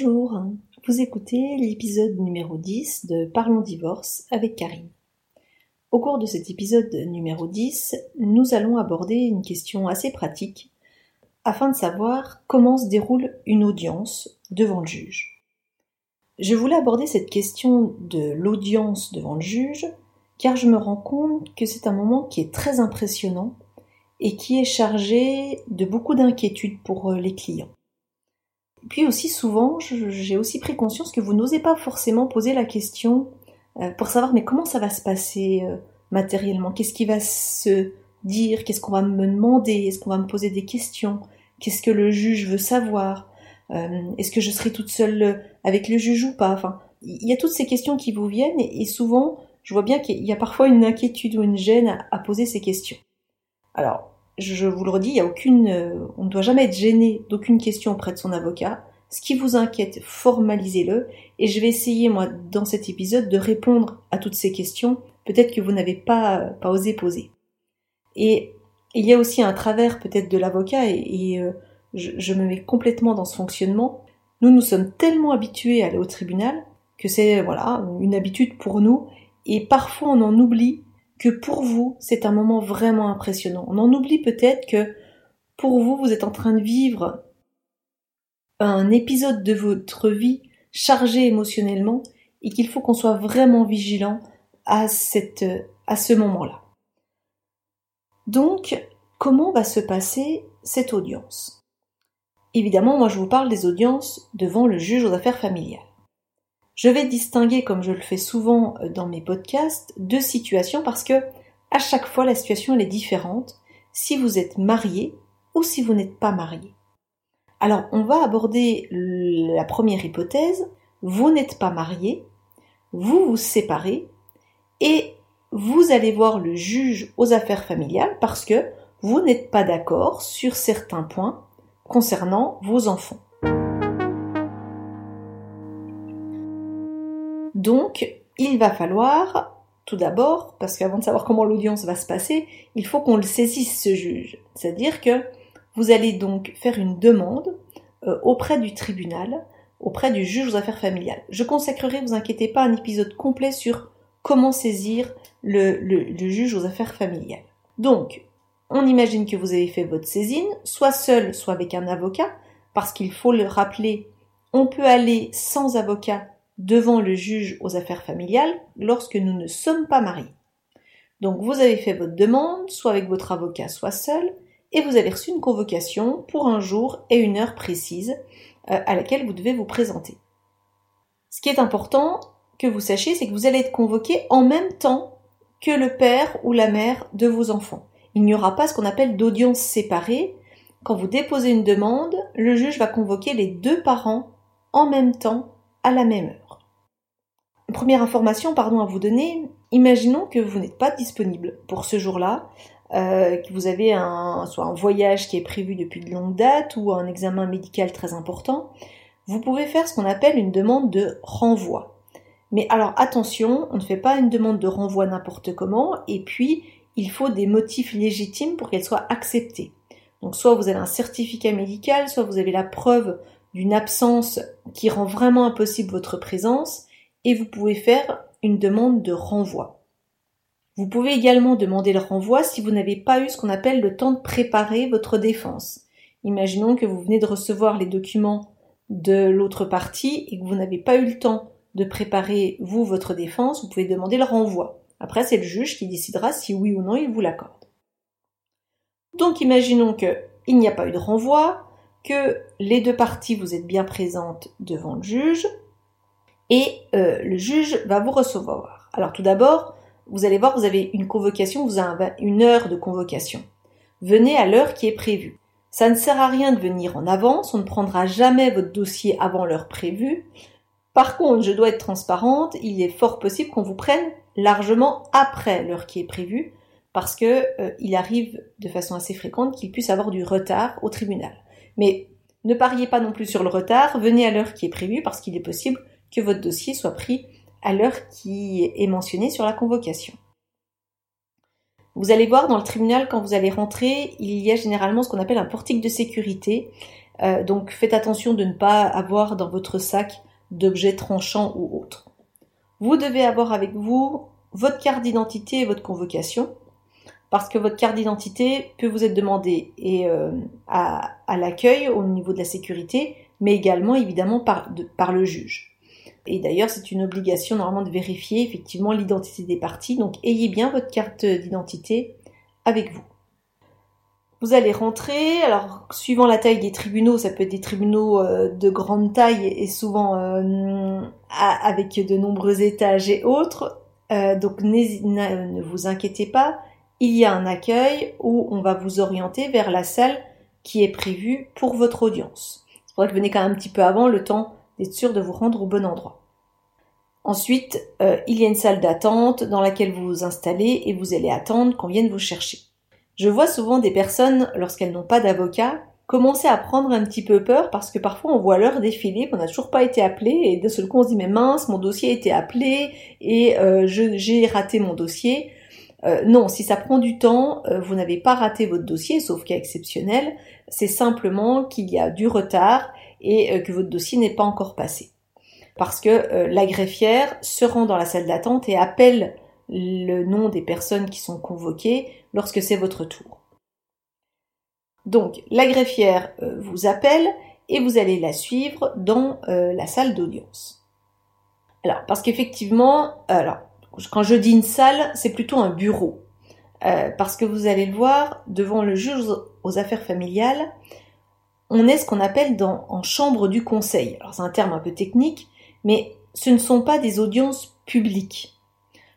Bonjour, vous écoutez l'épisode numéro 10 de Parlons divorce avec Karine. Au cours de cet épisode numéro 10, nous allons aborder une question assez pratique afin de savoir comment se déroule une audience devant le juge. Je voulais aborder cette question de l'audience devant le juge car je me rends compte que c'est un moment qui est très impressionnant et qui est chargé de beaucoup d'inquiétudes pour euh, les clients. Puis aussi souvent, j'ai aussi pris conscience que vous n'osez pas forcément poser la question euh, pour savoir mais comment ça va se passer euh, matériellement, qu'est-ce qui va se dire, qu'est-ce qu'on va me demander, est-ce qu'on va me poser des questions, qu'est-ce que le juge veut savoir, est-ce que je serai toute seule avec le juge ou pas, enfin, il y a toutes ces questions qui vous viennent et, souvent je vois bien qu'il y a parfois une inquiétude ou une gêne à poser ces questions. Alors, je vous le redis, il y a aucune, euh, on ne doit jamais être gêné d'aucune question auprès de son avocat. Ce qui vous inquiète, formalisez-le. Et je vais essayer, moi, dans cet épisode, de répondre à toutes ces questions, peut-être que vous n'avez pas, pas osé poser. Et il y a aussi un travers peut-être de l'avocat, et, euh, je, je, me mets complètement dans ce fonctionnement. Nous, nous sommes tellement habitués à aller au tribunal que c'est, voilà, une habitude pour nous, et parfois on en oublie que pour vous, c'est un moment vraiment impressionnant. On en oublie peut-être que pour vous, vous êtes en train de vivre un épisode de votre vie chargé émotionnellement et qu'il faut qu'on soit vraiment vigilant à, cette, à ce moment-là. Donc, comment va se passer cette audience? Évidemment, moi je vous parle des audiences devant le juge aux affaires familiales. Je vais distinguer, comme je le fais souvent euh, dans mes podcasts, deux situations parce que à chaque fois la situation elle est différente si vous êtes marié ou si vous n'êtes pas marié. Alors on va aborder la première hypothèse, vous n'êtes pas marié, vous vous séparez et vous allez voir le juge aux affaires familiales parce que vous n'êtes pas d'accord sur certains points concernant vos enfants. Donc, il va falloir, tout d'abord, parce qu'avant de savoir comment l'audience va se passer, il faut qu'on le saisisse, ce juge. C'est-à-dire que vous allez donc faire une demande euh, auprès du tribunal, auprès du juge aux affaires familiales. Je consacrerai, vous inquiétez pas, un épisode complet sur comment saisir le, le juge aux affaires familiales. Donc, on imagine que vous avez fait votre saisine, soit seul, soit avec un avocat, parce qu'il faut le rappeler, on peut aller sans avocat devant le juge aux affaires familiales lorsque nous ne sommes pas mariés. Donc vous avez fait votre demande, soit avec votre avocat, soit seul, et vous avez reçu une convocation pour un jour et une heure précise euh, à laquelle vous devez vous présenter. Ce qui est important que vous sachiez, c'est que vous allez être convoqué en même temps que le père ou la mère de vos enfants. Il n'y aura pas ce qu'on appelle d'audience séparée. Quand vous déposez une demande, le juge va convoquer les deux parents en même temps à la même heure. Première information, pardon, à vous donner. Imaginons que vous n'êtes pas disponible pour ce jour-là, euh, que vous avez un, soit un voyage qui est prévu depuis de longue date ou un examen médical très important. Vous pouvez faire ce qu'on appelle une demande de renvoi. Mais alors attention, on ne fait pas une demande de renvoi n'importe comment, et puis il faut des motifs légitimes pour qu'elle soit acceptée. Donc soit vous avez un certificat médical, soit vous avez la preuve d'une absence qui rend vraiment impossible votre présence, et vous pouvez faire une demande de renvoi. Vous pouvez également demander le renvoi si vous n'avez pas eu ce qu'on appelle le temps de préparer votre défense. Imaginons que vous venez de recevoir les documents de l'autre partie et que vous n'avez pas eu le temps de préparer vous votre défense, vous pouvez demander le renvoi. Après, c'est le juge qui décidera si oui ou non il vous l'accorde. Donc, imaginons qu'il n'y a pas eu de renvoi, que les deux parties vous êtes bien présentes devant le juge, et euh, le juge va vous recevoir. Alors tout d'abord, vous allez voir, vous avez une convocation, vous avez une heure de convocation. Venez à l'heure qui est prévue. Ça ne sert à rien de venir en avance, on ne prendra jamais votre dossier avant l'heure prévue. Par contre, je dois être transparente, il est fort possible qu'on vous prenne largement après l'heure qui est prévue, parce que euh, arrive de façon assez fréquente qu'il puisse avoir du retard au tribunal. Mais ne pariez pas non plus sur le retard, venez à l'heure qui est prévue, parce qu'il est possible que votre dossier soit pris à l'heure qui est mentionnée sur la convocation. Vous allez voir dans le tribunal quand vous allez rentrer, il y a généralement ce qu'on appelle un portique de sécurité Euh, donc faites attention de ne pas avoir dans votre sac d'objets tranchants ou autres. Vous devez avoir avec vous votre carte d'identité et votre convocation, parce que votre carte d'identité peut vous être demandée et, euh, à, l'accueil au niveau de la sécurité, mais également évidemment par, le juge. Et d'ailleurs, c'est une obligation normalement de vérifier effectivement l'identité des parties, donc ayez bien votre carte d'identité avec vous. Vous allez rentrer, alors suivant la taille des tribunaux, ça peut être des tribunaux euh, de grande taille et souvent euh, avec de nombreux étages et autres. Donc ne vous inquiétez pas, il y a un accueil où on va vous orienter vers la salle qui est prévue pour votre audience. C'est pour ça que venez quand même un petit peu avant, le temps d'être sûr de vous rendre au bon endroit. Ensuite, il y a une salle d'attente dans laquelle vous vous installez et vous allez attendre qu'on vienne vous chercher. Je vois souvent des personnes, lorsqu'elles n'ont pas d'avocat, commencer à prendre un petit peu peur parce que parfois on voit l'heure défiler, qu'on n'a toujours pas été appelé et d'un seul coup on se dit mais mince, mon dossier a été appelé et euh, j'ai raté mon dossier. Euh, non, si ça prend du temps, euh, vous n'avez pas raté votre dossier, sauf cas exceptionnel, c'est simplement qu'il y a du retard et que votre dossier n'est pas encore passé. Parce que la greffière se rend dans la salle d'attente et appelle le nom des personnes qui sont convoquées lorsque c'est votre tour. Donc la greffière euh, vous appelle et vous allez la suivre dans euh, la salle d'audience. Alors parce qu'effectivement, alors quand je dis une salle, c'est plutôt un bureau. Euh, parce que vous allez le voir, devant le juge aux affaires familiales, on est ce qu'on appelle dans, en chambre du conseil. Alors c'est un terme un peu technique, mais ce ne sont pas des audiences publiques.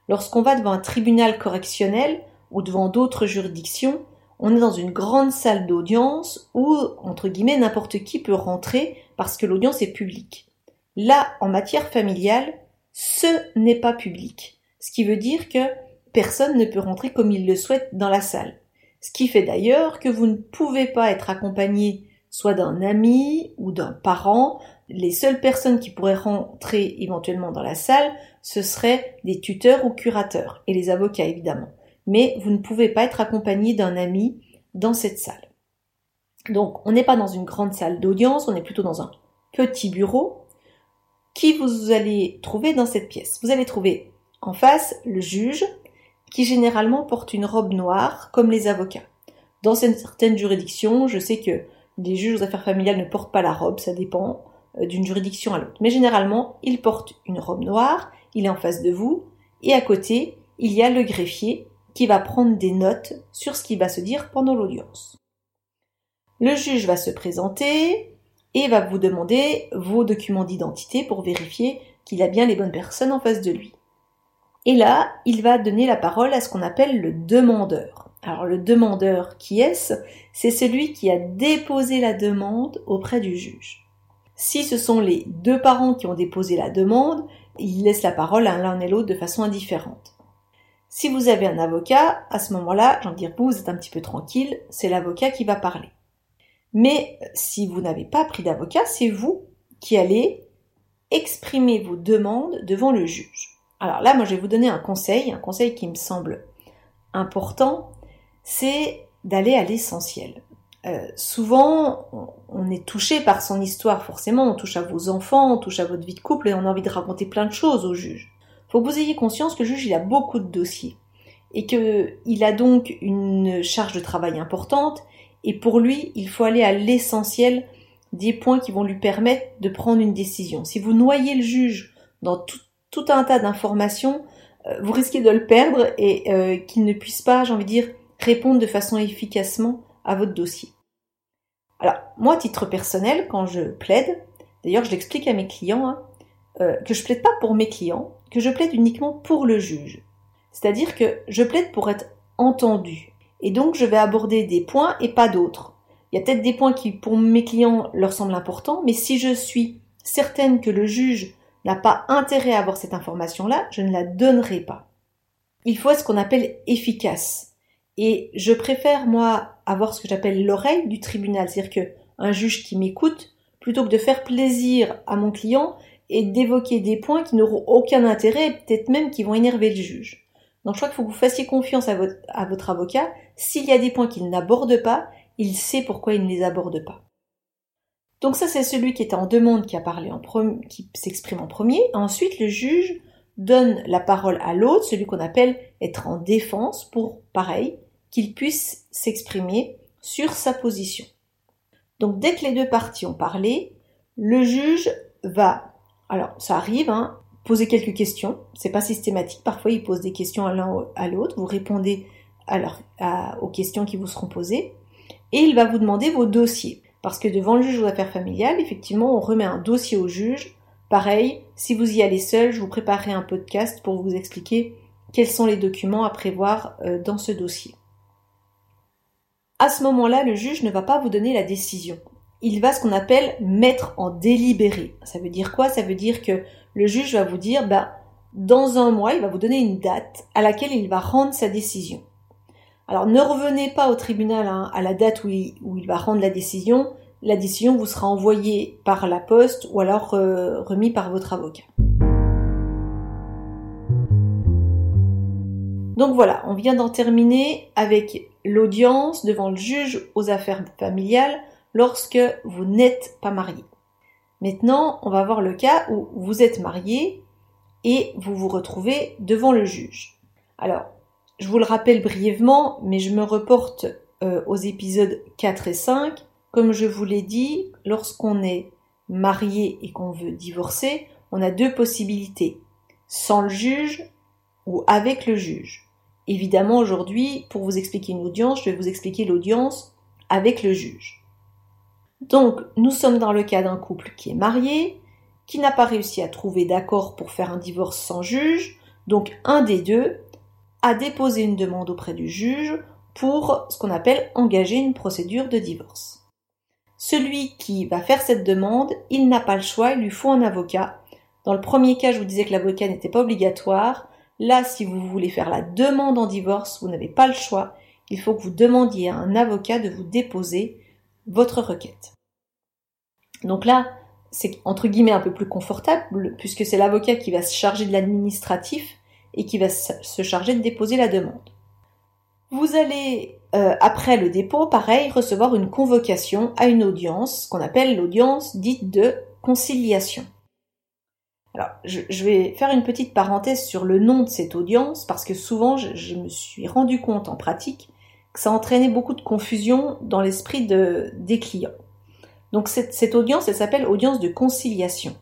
Lorsqu'on va devant un tribunal correctionnel ou devant d'autres juridictions, on est dans une grande salle d'audience où, entre guillemets, n'importe qui peut rentrer parce que l'audience est publique. Là, en matière familiale, ce n'est pas public. Ce qui veut dire que personne ne peut rentrer comme il le souhaite dans la salle. Ce qui fait d'ailleurs que vous ne pouvez pas être accompagné soit d'un ami ou d'un parent. Les seules personnes qui pourraient rentrer éventuellement dans la salle ce seraient des tuteurs ou curateurs, et les avocats évidemment. Mais vous ne pouvez pas être accompagné d'un ami dans cette salle. Donc on n'est pas dans une grande salle d'audience, on est plutôt dans un petit bureau qui vous allez trouver dans cette pièce? Vous allez trouver en face le juge qui généralement porte une robe noire comme les avocats. Dans certaines juridictions, je sais que les juges aux affaires familiales ne portent pas la robe, ça dépend euh, d'une juridiction à l'autre. Mais généralement, ils portent une robe noire il est en face de vous, et à côté, il y a le greffier qui va prendre des notes sur ce qui va se dire pendant l'audience. Le juge va se présenter et va vous demander vos documents d'identité pour vérifier qu'il a bien les bonnes personnes en face de lui. Et là, il va donner la parole à ce qu'on appelle le demandeur. Alors le demandeur, qui est-ce? C'est celui qui a déposé la demande auprès du juge. Si ce sont les deux parents qui ont déposé la demande, il laisse la parole à l'un et l'autre de façon indifférente. Si vous avez un avocat, à ce moment-là, j'en dire vous, vous êtes un petit peu tranquille, c'est l'avocat qui va parler. Mais si vous n'avez pas pris d'avocat, c'est vous qui allez exprimer vos demandes devant le juge. Alors là, moi, je vais vous donner un conseil, un conseil qui me semble important, c'est d'aller à l'essentiel. Euh, souvent, on est touché par son histoire, forcément, on touche à vos enfants, on touche à votre vie de couple et on a envie de raconter plein de choses au juge. Faut que vous ayez conscience que le juge, il a beaucoup de dossiers et qu'il a donc une charge de travail importante et pour lui, il faut aller à l'essentiel des points qui vont lui permettre de prendre une décision. Si vous noyez le juge dans tout, un tas d'informations, euh, vous risquez de le perdre et euh, qu'il ne puisse pas, j'ai envie de dire, répondre de façon efficacement à votre dossier. Alors, moi, à titre personnel, quand je plaide, d'ailleurs, je l'explique à mes clients, hein, euh, que je plaide pas pour mes clients, que je plaide uniquement pour le juge. C'est-à-dire que je plaide pour être entendu. Et donc, je vais aborder des points et pas d'autres. Il y a peut-être des points qui, pour mes clients, leur semblent importants, mais si je suis certaine que le juge n'a pas intérêt à avoir cette information-là, je ne la donnerai pas. Il faut ce qu'on appelle efficace. Et je préfère, moi, avoir ce que j'appelle l'oreille du tribunal, c'est-à-dire que un juge qui m'écoute, plutôt que de faire plaisir à mon client et d'évoquer des points qui n'auront aucun intérêt, peut-être même qui vont énerver le juge. Donc je crois qu'il faut que vous fassiez confiance à votre avocat. S'il y a des points qu'il n'aborde pas, il sait pourquoi il ne les aborde pas. Donc ça, c'est celui qui est en demande qui a parlé en premier, qui s'exprime en premier. Ensuite, le juge donne la parole à l'autre, celui qu'on appelle être en défense, pour, pareil, qu'il puisse s'exprimer sur sa position. Donc dès que les deux parties ont parlé, le juge va, alors ça arrive, hein, poser quelques questions. C'est pas systématique. Parfois, il pose des questions à l'un à l'autre. Vous répondez alors aux questions qui vous seront posées. Et il va vous demander vos dossiers. Parce que devant le juge aux affaires familiales, effectivement, on remet un dossier au juge. Pareil, si vous y allez seul, je vous préparerai un podcast pour vous expliquer quels sont les documents à prévoir euh, dans ce dossier. À ce moment-là, le juge ne va pas vous donner la décision. Il va ce qu'on appelle mettre en délibéré. Ça veut dire quoi? Ça veut dire que le juge va vous dire, bah, dans un mois, il va vous donner une date à laquelle il va rendre sa décision. Alors ne revenez pas au tribunal hein, à la date où il, va rendre la décision. La décision vous sera envoyée par la poste ou alors euh, remis par votre avocat. Donc voilà, on vient d'en terminer avec l'audience devant le juge aux affaires familiales lorsque vous n'êtes pas marié. Maintenant, on va voir le cas où vous êtes marié et vous vous retrouvez devant le juge. Alors, je vous le rappelle brièvement, mais je me reporte euh, aux épisodes 4 et 5. Comme je vous l'ai dit, lorsqu'on est marié et qu'on veut divorcer, on a deux possibilités. Sans le juge ou avec le juge. Évidemment, aujourd'hui, pour vous expliquer une audience, je vais vous expliquer l'audience avec le juge. Donc, nous sommes dans le cas d'un couple qui est marié, qui n'a pas réussi à trouver d'accord pour faire un divorce sans juge, donc un des deux à déposer une demande auprès du juge pour ce qu'on appelle engager une procédure de divorce. Celui qui va faire cette demande, il n'a pas le choix, il lui faut un avocat. Dans le premier cas, je vous disais que l'avocat n'était pas obligatoire. Là, si vous voulez faire la demande en divorce, vous n'avez pas le choix. Il faut que vous demandiez à un avocat de vous déposer votre requête. Donc là, c'est entre guillemets un peu plus confortable puisque c'est l'avocat qui va se charger de l'administratif et qui va se charger de déposer la demande. Vous allez, euh, après le dépôt, pareil, recevoir une convocation à une audience, qu'on appelle l'audience dite de conciliation. Alors, je, vais faire une petite parenthèse sur le nom de cette audience, parce que souvent, je, me suis rendu compte en pratique que ça entraînait beaucoup de confusion dans l'esprit de, des clients. Donc, cette audience, elle s'appelle audience de conciliation.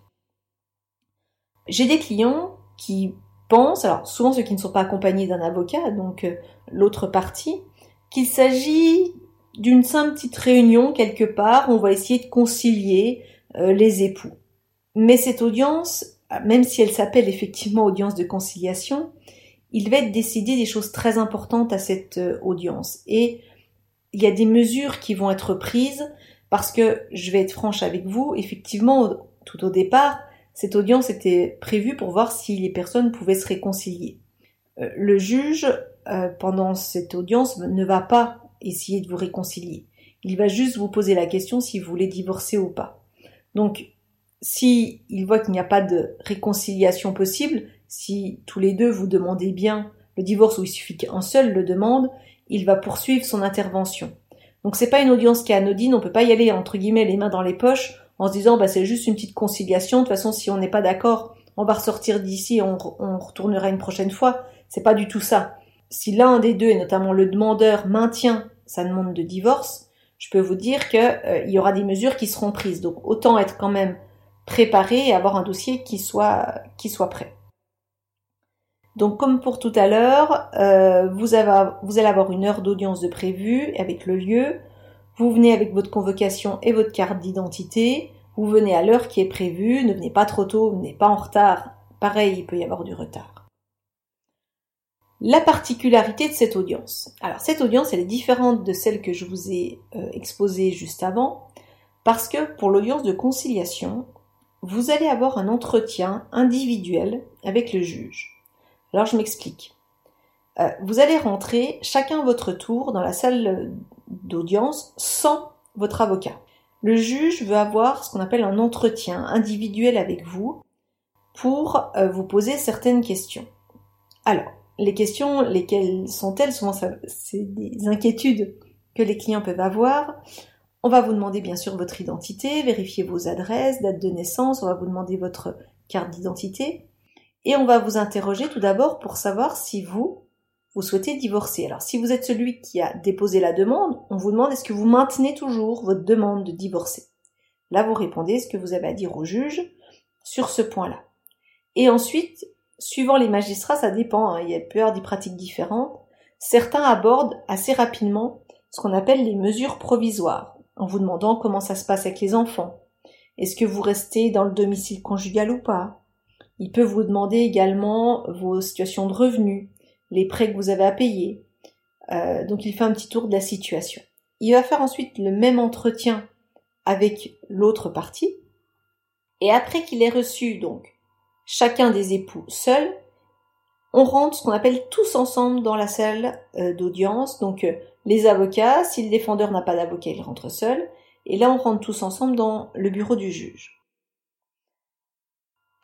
J'ai des clients qui alors souvent ceux qui ne sont pas accompagnés d'un avocat, donc euh, l'autre partie, qu'il s'agit d'une simple petite réunion quelque part, on va essayer de concilier euh, les époux. Mais cette audience, même si elle s'appelle effectivement audience de conciliation, il va être décidé des choses très importantes à cette euh, audience. Et il y a des mesures qui vont être prises parce que, je vais être franche avec vous, effectivement, tout au départ, cette audience était prévue pour voir si les personnes pouvaient se réconcilier. Euh, le juge, euh, pendant cette audience, ne va pas essayer de vous réconcilier. Il va juste vous poser la question si vous voulez divorcer ou pas. Donc, si voit qu'il n'y a pas de réconciliation possible, si tous les deux vous demandez bien le divorce ou il suffit qu'un seul le demande, il va poursuivre son intervention. Donc c'est pas une audience qui est anodine, on peut pas y aller entre guillemets les mains dans les poches en se disant bah c'est juste une petite conciliation. De toute façon, si on n'est pas d'accord, on va ressortir d'ici, on, on retournera une prochaine fois. C'est pas du tout ça. Si l'un des deux, et notamment le demandeur, maintient sa demande de divorce, je peux vous dire qu'il euh, y aura des mesures qui seront prises. Donc autant être quand même préparé et avoir un dossier qui soit qui soit prêt. Donc comme pour tout à l'heure, euh, vous, vous allez avoir une heure d'audience de prévu avec le lieu, vous venez avec votre convocation et votre carte d'identité. Vous venez à l'heure qui est prévue. Ne venez pas trop tôt, ne venez pas en retard. Pareil, il peut y avoir du retard. La particularité de cette audience. Alors cette audience, elle est différente de celle que je vous ai euh, exposée juste avant, parce que pour l'audience de conciliation, vous allez avoir un entretien individuel avec le juge. Alors je m'explique. Euh, vous allez rentrer chacun votre tour dans la salle d'audience sans votre avocat. Le juge veut avoir ce qu'on appelle un entretien individuel avec vous pour euh, vous poser certaines questions. Alors, les questions, lesquelles sont-elles? Souvent, c'est des inquiétudes que les clients peuvent avoir. On va vous demander bien sûr votre identité, vérifier vos adresses, date de naissance, on va vous demander votre carte d'identité et on va vous interroger tout d'abord pour savoir si vous, vous souhaitez divorcer. Alors si vous êtes celui qui a déposé la demande, on vous demande est-ce que vous maintenez toujours votre demande de divorcer? Là vous répondez ce que vous avez à dire au juge sur ce point-là? Et ensuite, suivant les magistrats, ça dépend, hein, il y a peur des pratiques différentes, certains abordent assez rapidement ce qu'on appelle les mesures provisoires en vous demandant comment ça se passe avec les enfants. Est-ce que vous restez dans le domicile conjugal ou pas? Il peut vous demander également vos situations de revenus, les prêts que vous avez à payer. Euh, donc il fait un petit tour de la situation. Il va faire ensuite le même entretien avec l'autre partie. Et après qu'il ait reçu donc chacun des époux seul, on rentre ce qu'on appelle tous ensemble dans la salle euh, d'audience. Donc euh, les avocats, si le défendeur n'a pas d'avocat, il rentre seul. Et là, on rentre tous ensemble dans le bureau du juge.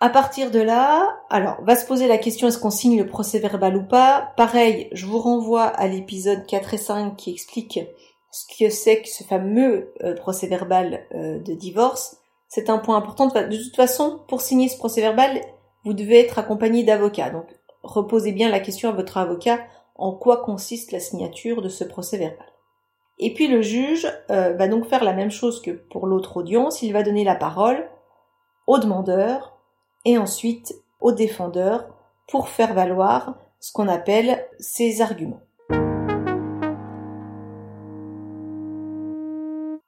À partir de là, alors, va se poser la question est-ce qu'on signe le procès verbal ou pas? Pareil, je vous renvoie à l'épisode 4 et 5 qui explique ce que c'est que ce fameux euh, procès verbal euh, de divorce. C'est un point important. De toute façon, pour signer ce procès verbal, vous devez être accompagné d'avocats. Donc, reposez bien la question à votre avocat en quoi consiste la signature de ce procès verbal? Et puis le juge euh, va donc faire la même chose que pour l'autre audience, il va donner la parole au demandeur et ensuite au défendeur pour faire valoir ce qu'on appelle ses arguments.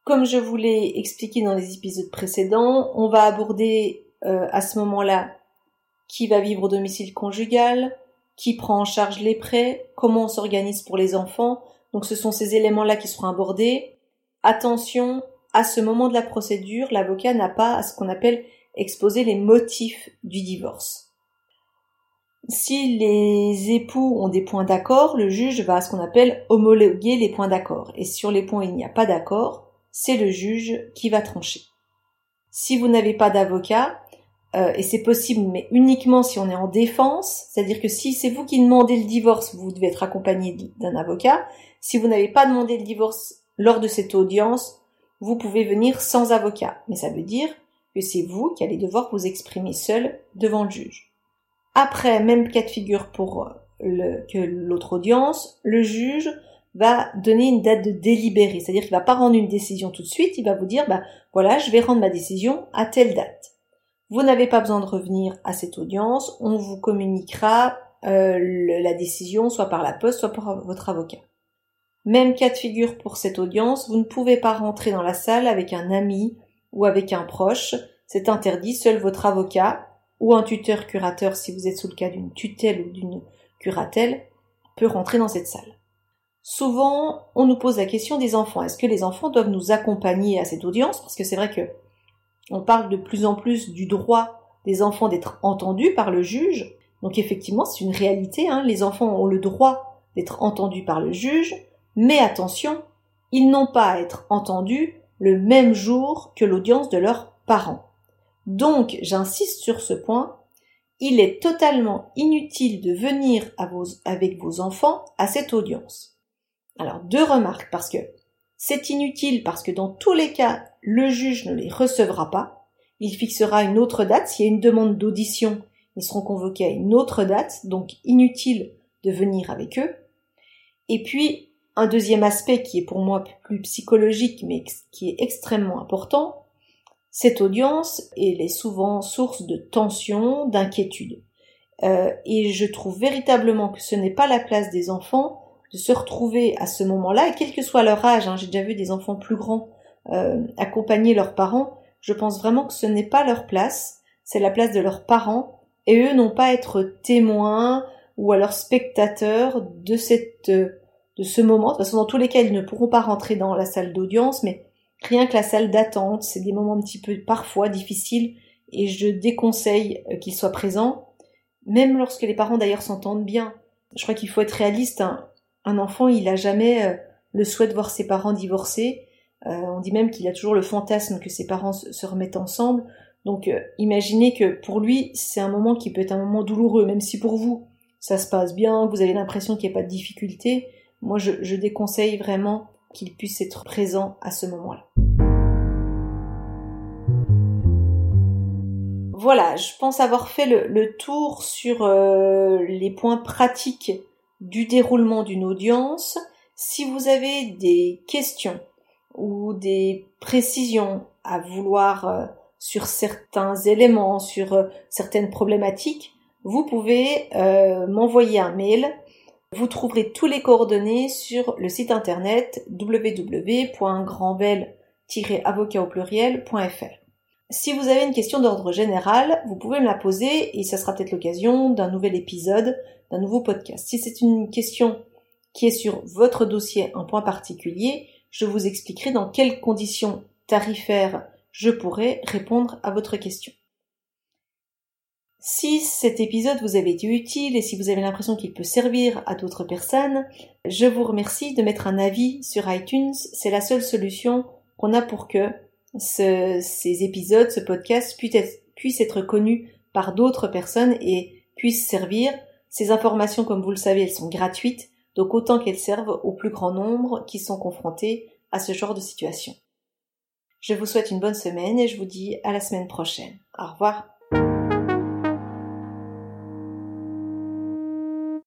Comme je vous l'ai expliqué dans les épisodes précédents, on va aborder euh, à ce moment-là qui va vivre au domicile conjugal, qui prend en charge les prêts, comment on s'organise pour les enfants. Donc ce sont ces éléments-là qui seront abordés. Attention, à ce moment de la procédure, l'avocat n'a pas à ce qu'on appelle exposer les motifs du divorce. Si les époux ont des points d'accord, le juge va à ce qu'on appelle homologuer les points d'accord. Et sur les points où il n'y a pas d'accord, c'est le juge qui va trancher. Si vous n'avez pas d'avocat, euh, et c'est possible, mais uniquement si on est en défense, c'est-à-dire que si c'est vous qui demandez le divorce, vous devez être accompagné d'un avocat. Si vous n'avez pas demandé le divorce lors de cette audience, vous pouvez venir sans avocat. Mais ça veut dire c'est vous qui allez devoir vous exprimer seul devant le juge. Après, même cas de figure pour le, que l'autre audience, le juge va donner une date de délibéré, c'est-à-dire qu'il va pas rendre une décision tout de suite, il va vous dire, bah voilà, je vais rendre ma décision à telle date. Vous n'avez pas besoin de revenir à cette audience, on vous communiquera euh, la décision soit par la poste, soit par votre avocat. Même cas de figure pour cette audience, vous ne pouvez pas rentrer dans la salle avec un ami ou avec un proche, c'est interdit, seul votre avocat ou un tuteur curateur si vous êtes sous le cas d'une tutelle ou d'une curatelle peut rentrer dans cette salle. Souvent, on nous pose la question des enfants. Est-ce que les enfants doivent nous accompagner à cette audience? Parce que c'est vrai que on parle de plus en plus du droit des enfants d'être entendus par le juge. Donc effectivement, c'est une réalité. Hein. Les enfants ont le droit d'être entendus par le juge, mais attention, ils n'ont pas à être entendus le même jour que l'audience de leurs parents. Donc, j'insiste sur ce point, il est totalement inutile de venir avec vos enfants à cette audience. Alors, deux remarques, parce que c'est inutile parce que dans tous les cas, le juge ne les recevra pas. Il fixera une autre date. S'il y a une demande d'audition, ils seront convoqués à une autre date, donc inutile de venir avec eux. Et puis, un deuxième aspect qui est pour moi plus psychologique, mais qui est extrêmement important, cette audience, elle est souvent source de tension, d'inquiétude. Euh, et je trouve véritablement que ce n'est pas la place des enfants de se retrouver à ce moment-là, et quel que soit leur âge, hein, j'ai déjà vu des enfants plus grands euh, accompagner leurs parents, je pense vraiment que ce n'est pas leur place, c'est la place de leurs parents, et eux n'ont pas à être témoins ou alors spectateurs de cette de ce moment. De toute façon, dans tous les cas, ils ne pourront pas rentrer dans la salle d'audience, mais rien que la salle d'attente, c'est des moments un petit peu parfois difficiles, et je déconseille euh, qu'ils soient présents, même lorsque les parents d'ailleurs s'entendent bien. Je crois qu'il faut être réaliste. Hein un enfant, il a jamais euh, le souhait de voir ses parents divorcer. Euh, on dit même qu'il a toujours le fantasme que ses parents se remettent ensemble. Donc imaginez que pour lui, c'est un moment qui peut être un moment douloureux, même si pour vous, ça se passe bien, vous avez l'impression qu'il n'y a pas de difficulté moi je, déconseille vraiment qu'il puisse être présent à ce moment-là. Voilà, je pense avoir fait le, tour sur euh, les points pratiques du déroulement d'une audience. Si vous avez des questions ou des précisions à vouloir euh, sur certains éléments, sur euh, certaines problématiques, vous pouvez m'envoyer un mail vous trouverez tous les coordonnées sur le site internet www.grandvel-avocat au pluriel.fr. Si vous avez une question d'ordre général, vous pouvez me la poser et ça sera peut-être l'occasion d'un nouvel épisode, d'un nouveau podcast. Si c'est une question qui est sur votre dossier, un point particulier, je vous expliquerai dans quelles conditions tarifaires je pourrai répondre à votre question. Si cet épisode vous avait été utile et si vous avez l'impression qu'il peut servir à d'autres personnes, je vous remercie de mettre un avis sur iTunes. C'est la seule solution qu'on a pour que ces épisodes, ce podcast puisse être, connu par d'autres personnes et puisse servir. Ces informations, comme vous le savez, elles sont gratuites, donc autant qu'elles servent au plus grand nombre qui sont confrontés à ce genre de situation. Je vous souhaite une bonne semaine et je vous dis à la semaine prochaine. Au revoir.